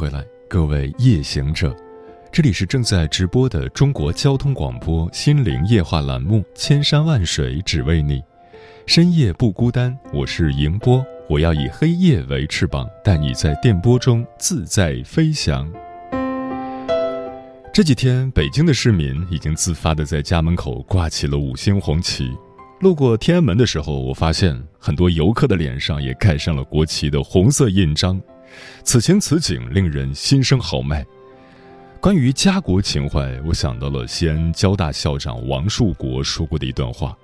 回来，各位夜行者，这里是正在直播的中国交通广播心灵夜话栏目《千山万水只为你》，深夜不孤单，我是迎波，我要以黑夜为翅膀，带你在电波中自在飞翔。这几天，北京的市民已经自发的在家门口挂起了五星红旗。路过天安门的时候，我发现很多游客的脸上也盖上了国旗的红色印章。此情此景，令人心生豪迈。关于家国情怀，我想到了西安交大校长王树国说过的一段话：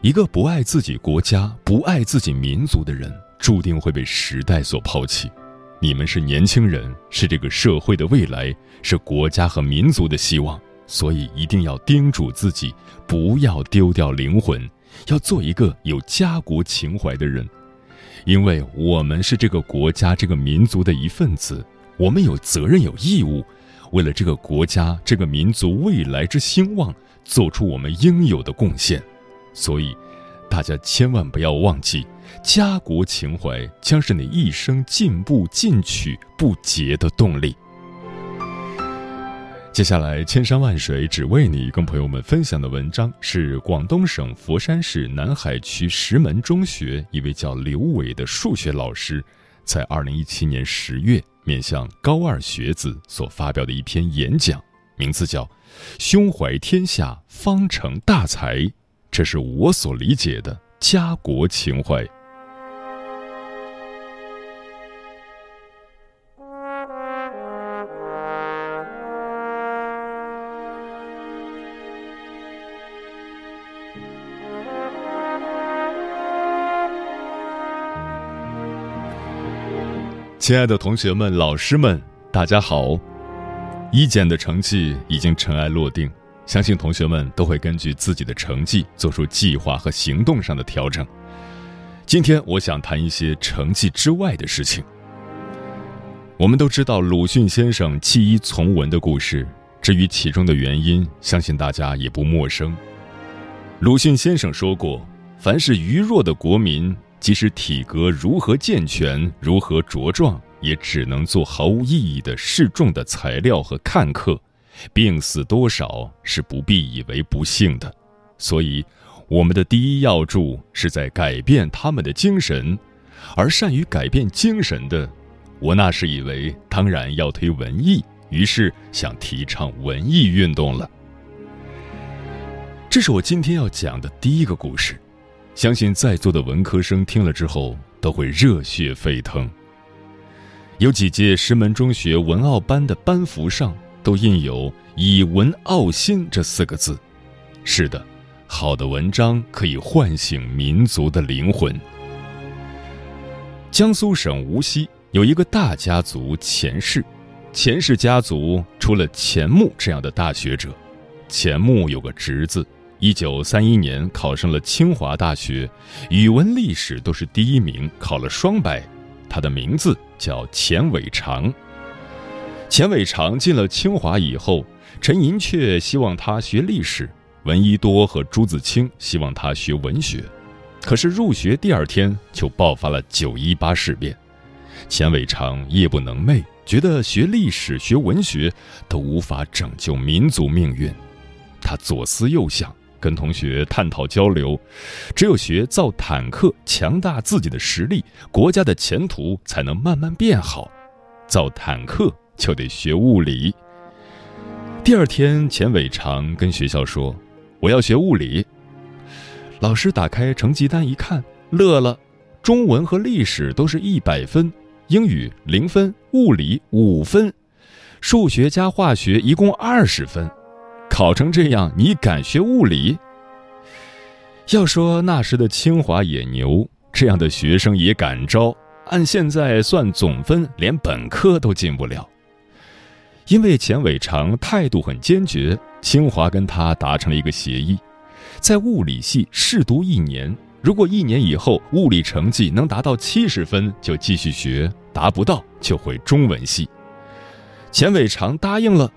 一个不爱自己国家、不爱自己民族的人，注定会被时代所抛弃。你们是年轻人，是这个社会的未来，是国家和民族的希望，所以一定要叮嘱自己，不要丢掉灵魂，要做一个有家国情怀的人。因为我们是这个国家、这个民族的一份子，我们有责任、有义务，为了这个国家、这个民族未来之兴旺，做出我们应有的贡献。所以，大家千万不要忘记，家国情怀将是你一生进步进取不竭的动力。接下来，千山万水只为你，跟朋友们分享的文章是广东省佛山市南海区石门中学一位叫刘伟的数学老师，在二零一七年十月面向高二学子所发表的一篇演讲，名字叫《胸怀天下方成大才》，这是我所理解的家国情怀。亲爱的同学们、老师们，大家好！一检的成绩已经尘埃落定，相信同学们都会根据自己的成绩做出计划和行动上的调整。今天我想谈一些成绩之外的事情。我们都知道鲁迅先生弃医从文的故事，至于其中的原因，相信大家也不陌生。鲁迅先生说过：“凡是愚弱的国民。”即使体格如何健全，如何茁壮，也只能做毫无意义的示众的材料和看客。病死多少是不必以为不幸的，所以我们的第一要注是在改变他们的精神。而善于改变精神的，我那时以为当然要推文艺，于是想提倡文艺运动了。这是我今天要讲的第一个故事。相信在座的文科生听了之后都会热血沸腾。有几届石门中学文奥班的班服上都印有“以文傲心”这四个字。是的，好的文章可以唤醒民族的灵魂。江苏省无锡有一个大家族钱氏，钱氏家族出了钱穆这样的大学者。钱穆有个侄子。一九三一年考上了清华大学，语文、历史都是第一名，考了双百。他的名字叫钱伟长。钱伟长进了清华以后，陈寅恪希望他学历史，闻一多和朱自清希望他学文学。可是入学第二天就爆发了九一八事变，钱伟长夜不能寐，觉得学历史、学文学都无法拯救民族命运。他左思右想。跟同学探讨交流，只有学造坦克，强大自己的实力，国家的前途才能慢慢变好。造坦克就得学物理。第二天，钱伟长跟学校说：“我要学物理。”老师打开成绩单一看，乐了：中文和历史都是一百分，英语零分，物理五分，数学加化学一共二十分。考成这样，你敢学物理？要说那时的清华也牛，这样的学生也敢招。按现在算总分，连本科都进不了。因为钱伟长态度很坚决，清华跟他达成了一个协议，在物理系试读一年，如果一年以后物理成绩能达到七十分，就继续学；达不到就回中文系。钱伟长答应了。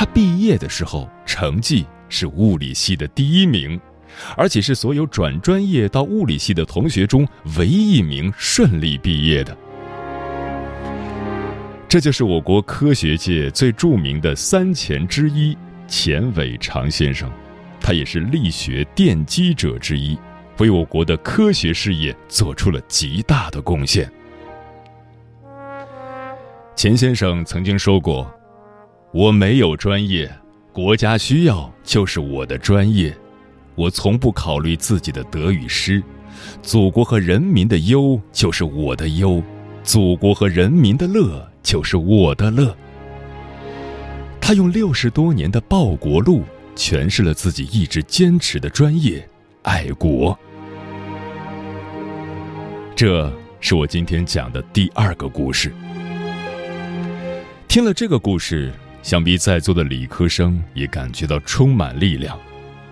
他毕业的时候成绩是物理系的第一名，而且是所有转专业到物理系的同学中唯一一名顺利毕业的。这就是我国科学界最著名的三钱之一钱伟长先生，他也是力学奠基者之一，为我国的科学事业做出了极大的贡献。钱先生曾经说过：“我没有专业，国家需要就是我的专业，我从不考虑自己的得与失，祖国和人民的忧就是我的忧，祖国和人民的乐。”就是我的乐。他用六十多年的报国路诠释了自己一直坚持的专业——爱国。这是我今天讲的第二个故事。听了这个故事，想必在座的理科生也感觉到充满力量。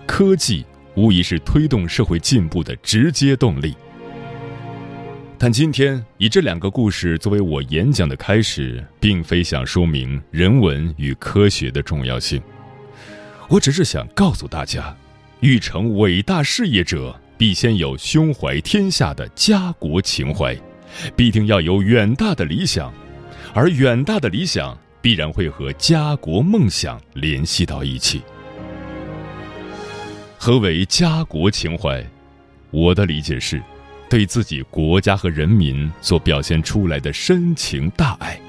科技无疑是推动社会进步的直接动力。但今天以这两个故事作为我演讲的开始，并非想说明人文与科学的重要性，我只是想告诉大家，欲成伟大事业者，必先有胸怀天下的家国情怀，必定要有远大的理想，而远大的理想必然会和家国梦想联系到一起。何为家国情怀？我的理解是。对自己国家和人民所表现出来的深情大爱，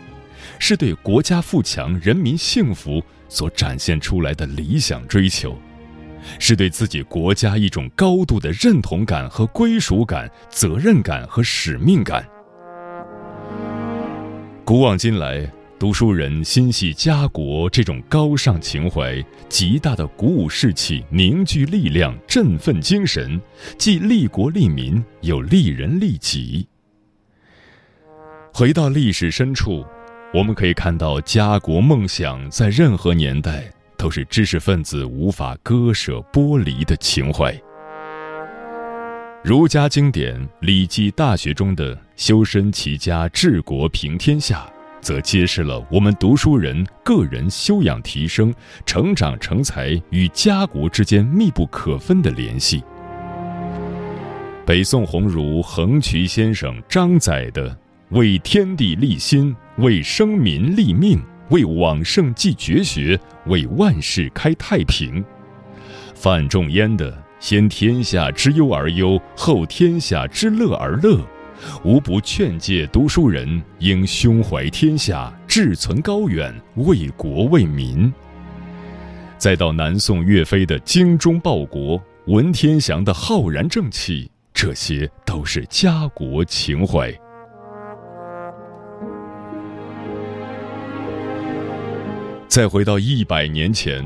是对国家富强、人民幸福所展现出来的理想追求，是对自己国家一种高度的认同感和归属感、责任感和使命感。古往今来。读书人心系家国这种高尚情怀，极大的鼓舞士气、凝聚力量、振奋精神，既利国利民，又利人利己。回到历史深处，我们可以看到，家国梦想在任何年代都是知识分子无法割舍、剥离的情怀。儒家经典《礼记·大学》中的“修身齐家治国平天下”。则揭示了我们读书人个人修养提升、成长成才与家国之间密不可分的联系。北宋鸿儒横渠先生张载的“为天地立心，为生民立命，为往圣继绝学，为万世开太平”，范仲淹的“先天下之忧而忧，后天下之乐而乐”。无不劝诫读书人应胸怀天下，志存高远，为国为民。再到南宋岳飞的精忠报国，文天祥的浩然正气，这些都是家国情怀。再回到一百年前，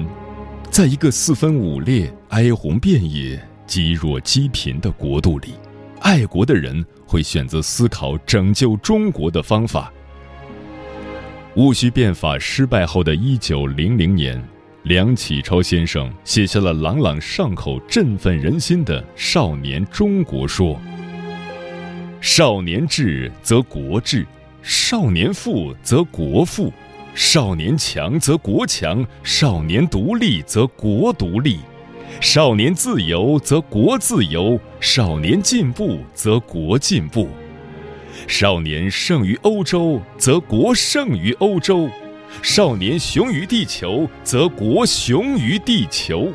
在一个四分五裂、哀鸿遍野、积弱积贫的国度里，爱国的人。会选择思考拯救中国的方法。戊戌变法失败后的一九零零年，梁启超先生写下了朗朗上口、振奋人心的《少年中国说》：“少年智则国智，少年富则国富，少年强则国强，少年独立则国独立。”少年自由则国自由，少年进步则国进步；少年胜于欧洲则国胜于欧洲；少年雄于地球则国雄于地球。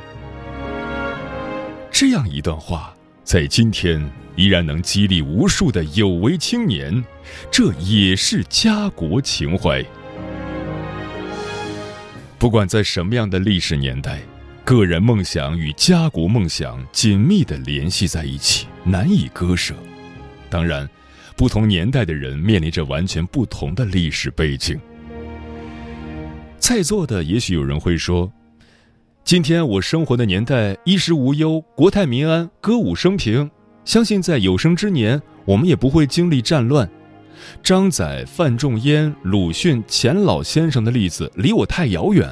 这样一段话，在今天依然能激励无数的有为青年，这也是家国情怀。不管在什么样的历史年代。个人梦想与家国梦想紧密的联系在一起，难以割舍。当然，不同年代的人面临着完全不同的历史背景。在座的也许有人会说：“今天我生活的年代衣食无忧，国泰民安，歌舞升平。相信在有生之年，我们也不会经历战乱，张载、范仲淹、鲁迅、钱老先生的例子离我太遥远，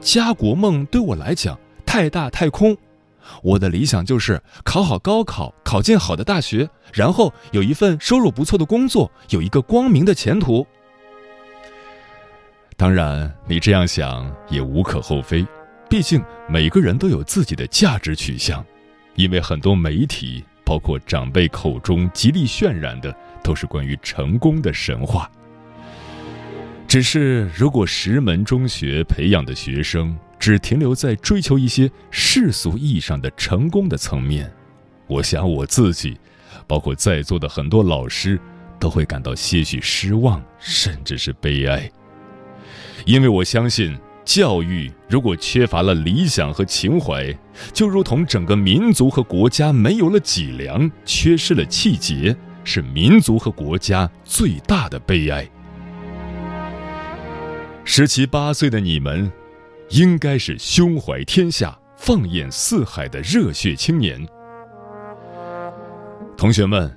家国梦对我来讲太大太空。我的理想就是考好高考，考进好的大学，然后有一份收入不错的工作，有一个光明的前途。当然，你这样想也无可厚非，毕竟每个人都有自己的价值取向，因为很多媒体，包括长辈口中极力渲染的，都是关于成功的神话。只是，如果石门中学培养的学生只停留在追求一些世俗意义上的成功的层面，我想我自己，包括在座的很多老师，都会感到些许失望，甚至是悲哀。因为我相信，教育如果缺乏了理想和情怀，就如同整个民族和国家没有了脊梁，缺失了气节，是民族和国家最大的悲哀。十七八岁的你们，应该是胸怀天下、放眼四海的热血青年。同学们，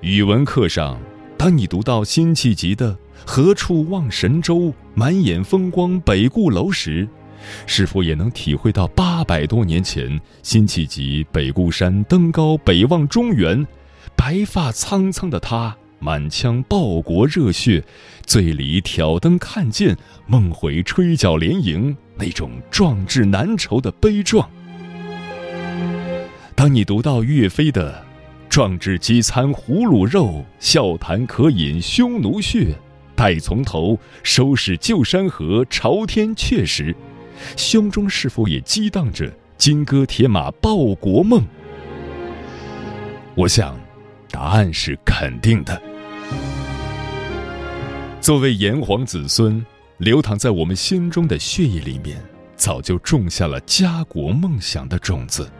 语文课上，当你读到辛弃疾的“何处望神州，满眼风光北固楼”时，是否也能体会到八百多年前辛弃疾北固山登高北望中原，白发苍苍的他？满腔报国热血，醉里挑灯看剑，梦回吹角连营，那种壮志难酬的悲壮。当你读到岳飞的“壮志饥餐胡虏肉，笑谈渴饮匈奴血，待从头，收拾旧山河，朝天阙”时，胸中是否也激荡着金戈铁马报国梦？我想，答案是肯定的。作为炎黄子孙，流淌在我们心中的血液里面，早就种下了家国梦想的种子。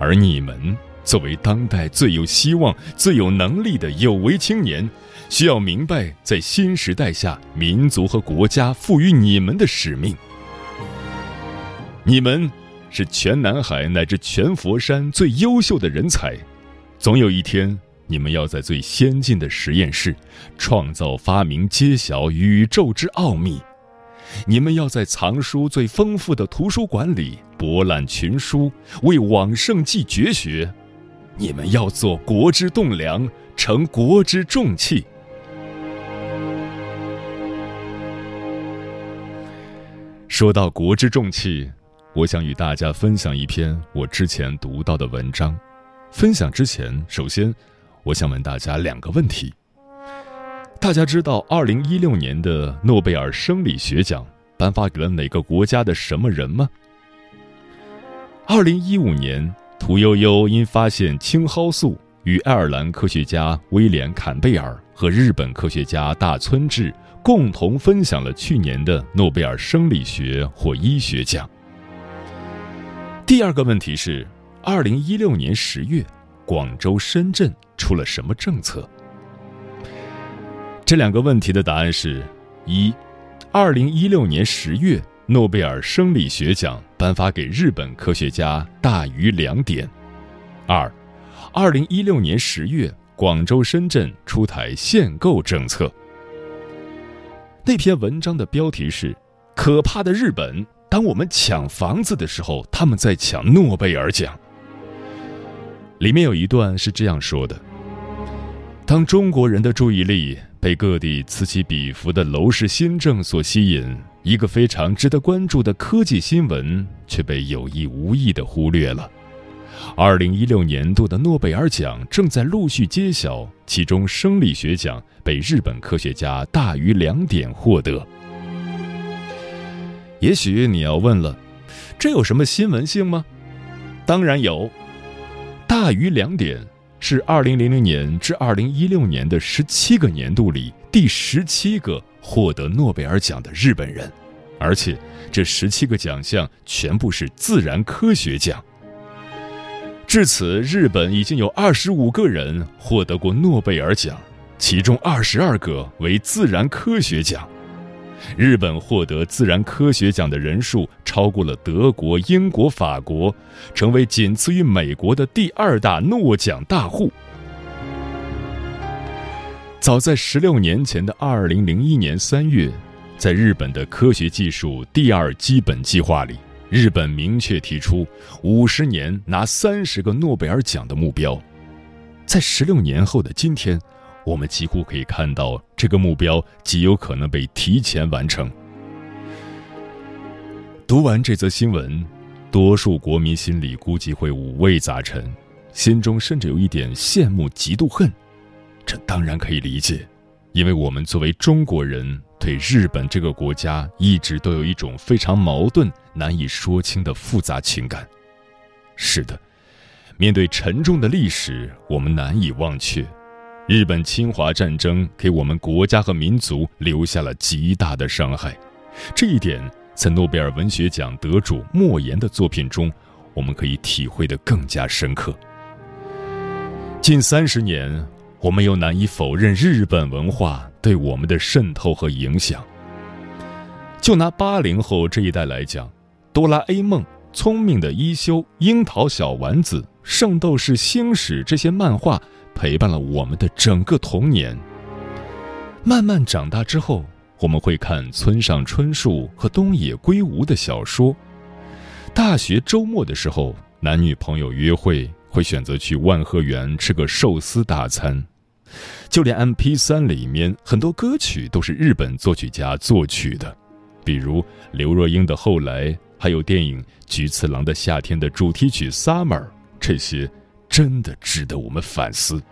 而你们作为当代最有希望、最有能力的有为青年，需要明白，在新时代下，民族和国家赋予你们的使命。你们是全南海乃至全佛山最优秀的人才，总有一天。你们要在最先进的实验室创造发明，揭晓宇宙之奥秘；你们要在藏书最丰富的图书馆里博览群书，为往圣继绝学；你们要做国之栋梁，成国之重器。说到国之重器，我想与大家分享一篇我之前读到的文章。分享之前，首先。我想问大家两个问题：大家知道二零一六年的诺贝尔生理学奖颁发给了哪个国家的什么人吗？二零一五年，屠呦呦因发现青蒿素，与爱尔兰科学家威廉·坎贝尔和日本科学家大村智共同分享了去年的诺贝尔生理学或医学奖。第二个问题是，二零一六年十月。广州、深圳出了什么政策？这两个问题的答案是：一，二零一六年十月，诺贝尔生理学奖颁发给日本科学家大于两点；二，二零一六年十月，广州、深圳出台限购政策。那篇文章的标题是“可怕的日本”，当我们抢房子的时候，他们在抢诺贝尔奖。里面有一段是这样说的：“当中国人的注意力被各地此起彼伏的楼市新政所吸引，一个非常值得关注的科技新闻却被有意无意地忽略了。二零一六年度的诺贝尔奖正在陆续揭晓，其中生理学奖被日本科学家大于两点获得。也许你要问了，这有什么新闻性吗？当然有。”大于两点是二零零零年至二零一六年的十七个年度里第十七个获得诺贝尔奖的日本人，而且这十七个奖项全部是自然科学奖。至此，日本已经有二十五个人获得过诺贝尔奖，其中二十二个为自然科学奖。日本获得自然科学奖的人数超过了德国、英国、法国，成为仅次于美国的第二大诺奖大户。早在十六年前的二零零一年三月，在日本的科学技术第二基本计划里，日本明确提出五十年拿三十个诺贝尔奖的目标。在十六年后的今天，我们几乎可以看到这个目标极有可能被提前完成。读完这则新闻，多数国民心里估计会五味杂陈，心中甚至有一点羡慕、嫉妒、恨。这当然可以理解，因为我们作为中国人，对日本这个国家一直都有一种非常矛盾、难以说清的复杂情感。是的，面对沉重的历史，我们难以忘却，日本侵华战争给我们国家和民族留下了极大的伤害。这一点，在诺贝尔文学奖得主莫言的作品中，我们可以体会得更加深刻。近三十年。我们又难以否认日本文化对我们的渗透和影响。就拿八零后这一代来讲，《哆啦 A 梦》《聪明的一休》《樱桃小丸子》《圣斗士星矢》这些漫画陪伴了我们的整个童年。慢慢长大之后，我们会看村上春树和东野圭吾的小说。大学周末的时候，男女朋友约会会选择去万和园吃个寿司大餐。就连 M P 三里面很多歌曲都是日本作曲家作曲的，比如刘若英的《后来》，还有电影《菊次郎的夏天》的主题曲《Summer》，这些真的值得我们反思。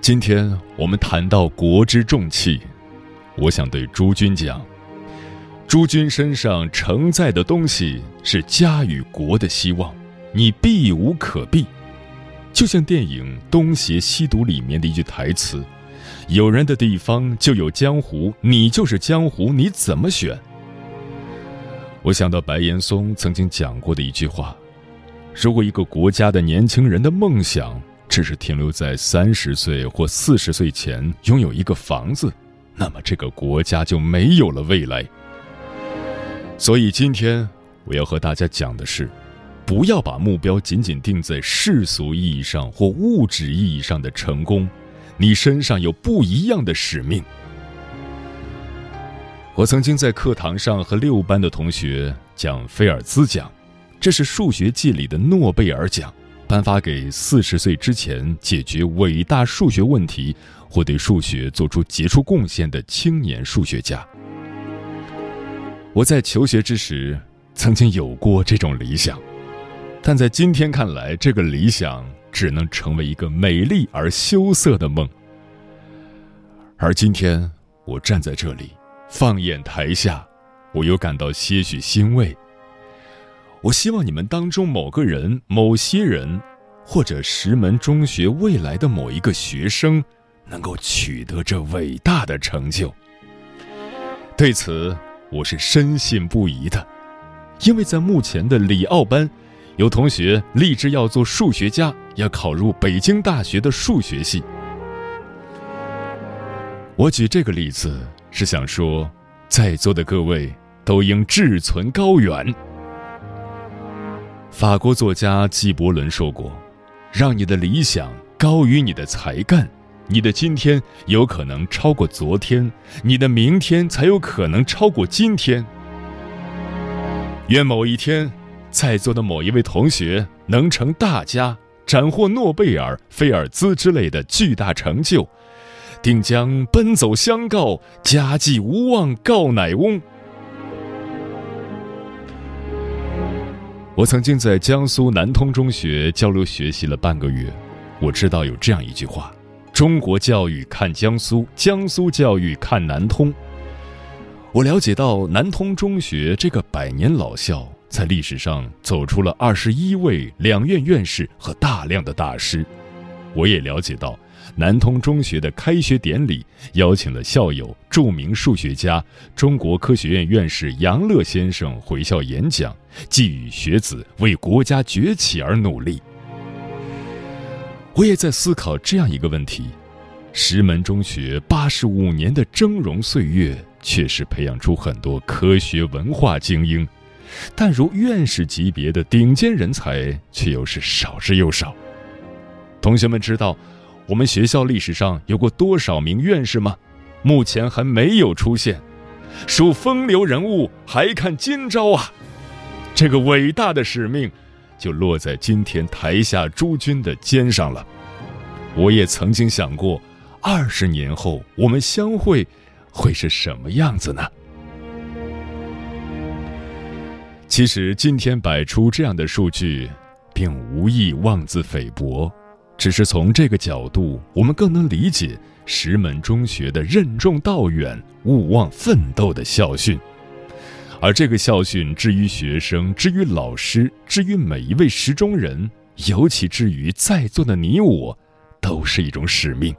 今天我们谈到国之重器，我想对诸君讲。诸君身上承载的东西是家与国的希望，你避无可避。就像电影《东邪西毒》里面的一句台词：“有人的地方就有江湖，你就是江湖，你怎么选？”我想到白岩松曾经讲过的一句话：“如果一个国家的年轻人的梦想只是停留在三十岁或四十岁前拥有一个房子，那么这个国家就没有了未来。”所以今天我要和大家讲的是，不要把目标仅仅定在世俗意义上或物质意义上的成功，你身上有不一样的使命。我曾经在课堂上和六班的同学讲菲尔兹奖，这是数学界里的诺贝尔奖，颁发给四十岁之前解决伟大数学问题或对数学做出杰出贡献的青年数学家。我在求学之时，曾经有过这种理想，但在今天看来，这个理想只能成为一个美丽而羞涩的梦。而今天，我站在这里，放眼台下，我又感到些许欣慰。我希望你们当中某个人、某些人，或者石门中学未来的某一个学生，能够取得这伟大的成就。对此。我是深信不疑的，因为在目前的里奥班，有同学立志要做数学家，要考入北京大学的数学系。我举这个例子是想说，在座的各位都应志存高远。法国作家纪伯伦说过：“让你的理想高于你的才干。”你的今天有可能超过昨天，你的明天才有可能超过今天。愿某一天，在座的某一位同学能成大家，斩获诺贝尔、菲尔兹之类的巨大成就，定将奔走相告，家祭无忘告乃翁。我曾经在江苏南通中学交流学习了半个月，我知道有这样一句话。中国教育看江苏，江苏教育看南通。我了解到，南通中学这个百年老校，在历史上走出了二十一位两院院士和大量的大师。我也了解到，南通中学的开学典礼邀请了校友、著名数学家、中国科学院院士杨乐先生回校演讲，寄语学子为国家崛起而努力。我也在思考这样一个问题：石门中学八十五年的峥嵘岁月，确实培养出很多科学文化精英，但如院士级别的顶尖人才却又是少之又少。同学们知道，我们学校历史上有过多少名院士吗？目前还没有出现。数风流人物，还看今朝啊！这个伟大的使命，就落在今天台下诸君的肩上了。我也曾经想过，二十年后我们相会，会是什么样子呢？其实今天摆出这样的数据，并无意妄自菲薄，只是从这个角度，我们更能理解石门中学的任重道远、勿忘奋斗的校训。而这个校训，至于学生，至于老师，至于每一位石中人，尤其至于在座的你我，都是一种使命。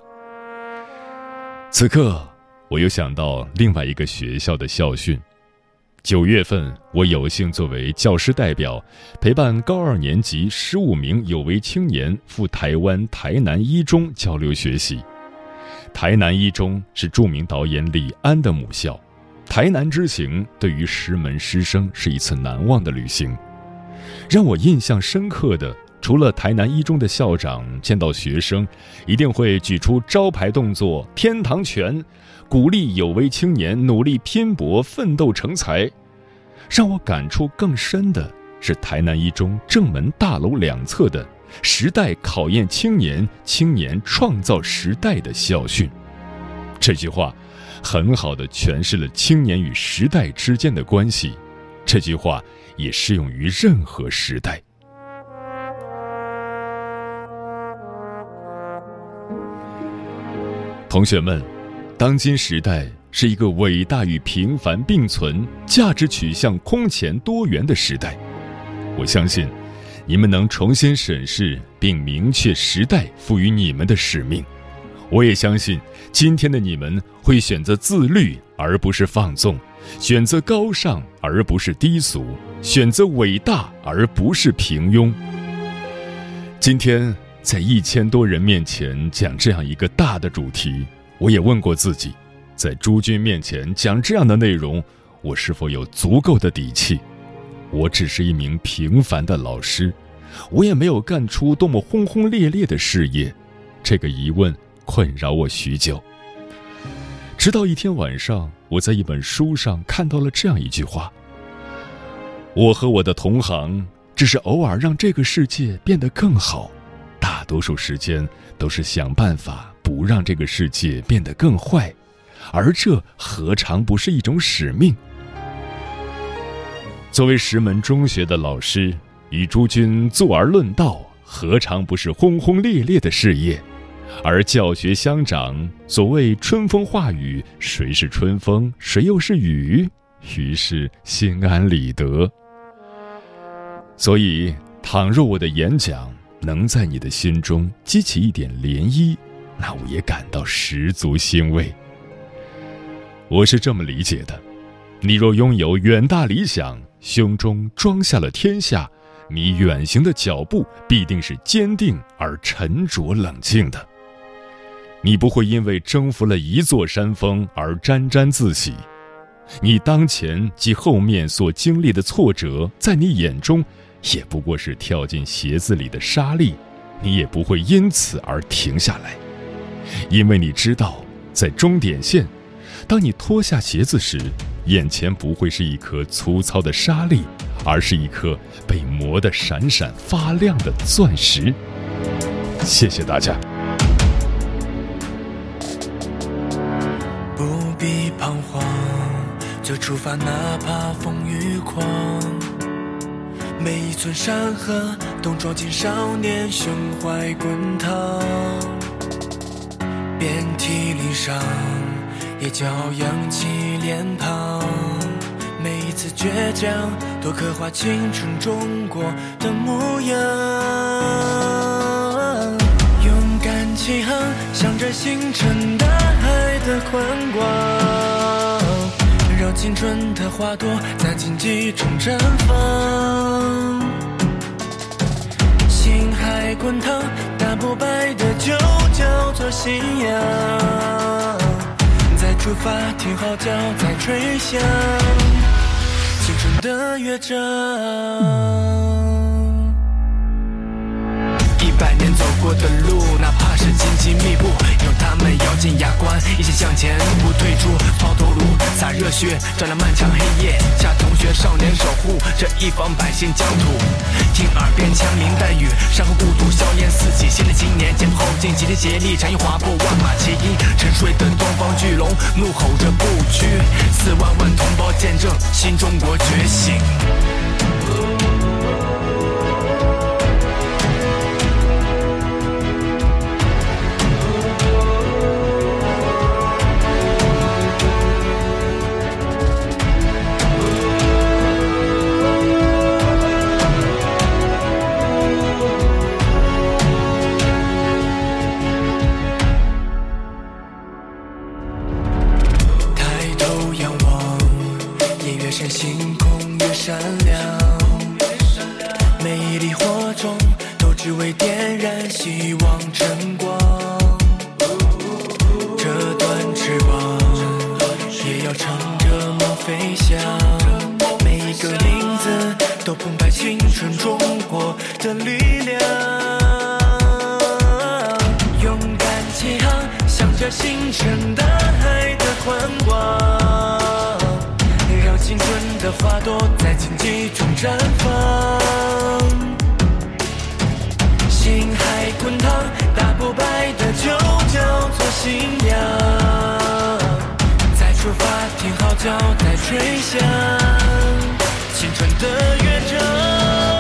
此刻，我又想到另外一个学校的校训。九月份，我有幸作为教师代表，陪伴高二年级十五名有为青年赴台湾台南一中交流学习。台南一中是著名导演李安的母校，台南之行对于石门师生是一次难忘的旅行。让我印象深刻的，除了台南一中的校长见到学生，一定会举出招牌动作“天堂拳”。鼓励有为青年努力拼搏、奋斗成才。让我感触更深的是台南一中正门大楼两侧的“时代考验青年，青年创造时代”的校训。这句话很好的诠释了青年与时代之间的关系。这句话也适用于任何时代。同学们。当今时代是一个伟大与平凡并存、价值取向空前多元的时代。我相信，你们能重新审视并明确时代赋予你们的使命。我也相信，今天的你们会选择自律而不是放纵，选择高尚而不是低俗，选择伟大而不是平庸。今天在一千多人面前讲这样一个大的主题。我也问过自己，在诸君面前讲这样的内容，我是否有足够的底气？我只是一名平凡的老师，我也没有干出多么轰轰烈烈的事业。这个疑问困扰我许久。直到一天晚上，我在一本书上看到了这样一句话：“我和我的同行只是偶尔让这个世界变得更好，大多数时间都是想办法。”不让这个世界变得更坏，而这何尝不是一种使命？作为石门中学的老师，与诸君坐而论道，何尝不是轰轰烈烈的事业？而教学相长，所谓春风化雨，谁是春风，谁又是雨？于是心安理得。所以，倘若我的演讲能在你的心中激起一点涟漪，那我也感到十足欣慰。我是这么理解的：你若拥有远大理想，胸中装下了天下，你远行的脚步必定是坚定而沉着冷静的。你不会因为征服了一座山峰而沾沾自喜，你当前及后面所经历的挫折，在你眼中也不过是跳进鞋子里的沙粒，你也不会因此而停下来。因为你知道，在终点线，当你脱下鞋子时，眼前不会是一颗粗糙的沙粒，而是一颗被磨得闪闪发亮的钻石。谢谢大家。不必彷徨，就出发，哪怕风雨狂。每一寸山河，都装进少年胸怀滚烫。遍体鳞伤，也骄傲扬起脸庞。每一次倔强，都刻画青春中国的模样。勇敢起航，向着星辰大海的宽广，青春的花朵在荆棘中绽放。心海滚烫，打不败的就叫做信仰。再出发，听号角在吹响，青春的乐章。一百年走过的路，哪怕是荆棘密布，有他们咬紧牙关，一起向前，不退出。抛头颅，洒热血，照亮漫长黑夜。下同学，少年守护这一方百姓疆土。听耳边枪林弹雨，山河故土，硝烟四起。新的青年，前仆后继，齐心协力，禅意划破万马齐喑。沉睡的东方巨龙，怒吼着不屈。四万万同胞见证新中国觉醒。星辰大海的宽广，让青春的花朵在荆棘中绽放。心海滚烫，打不败的就叫做信仰。再出发，听号角在吹响，青春的乐章。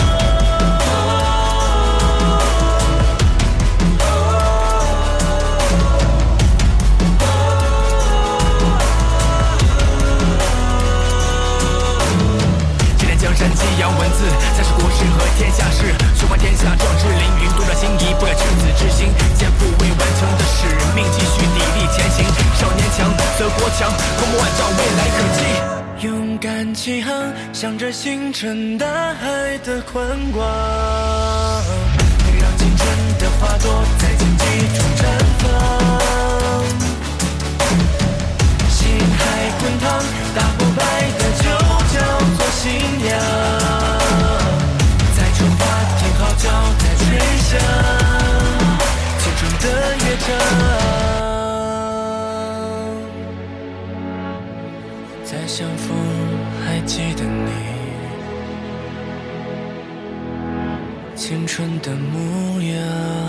强，光芒万丈，未来可期。勇敢起航，向着星辰大海的宽广，让青春的花朵在荆棘中绽放。心海滚烫，打不败的就叫做信仰。青春的模样。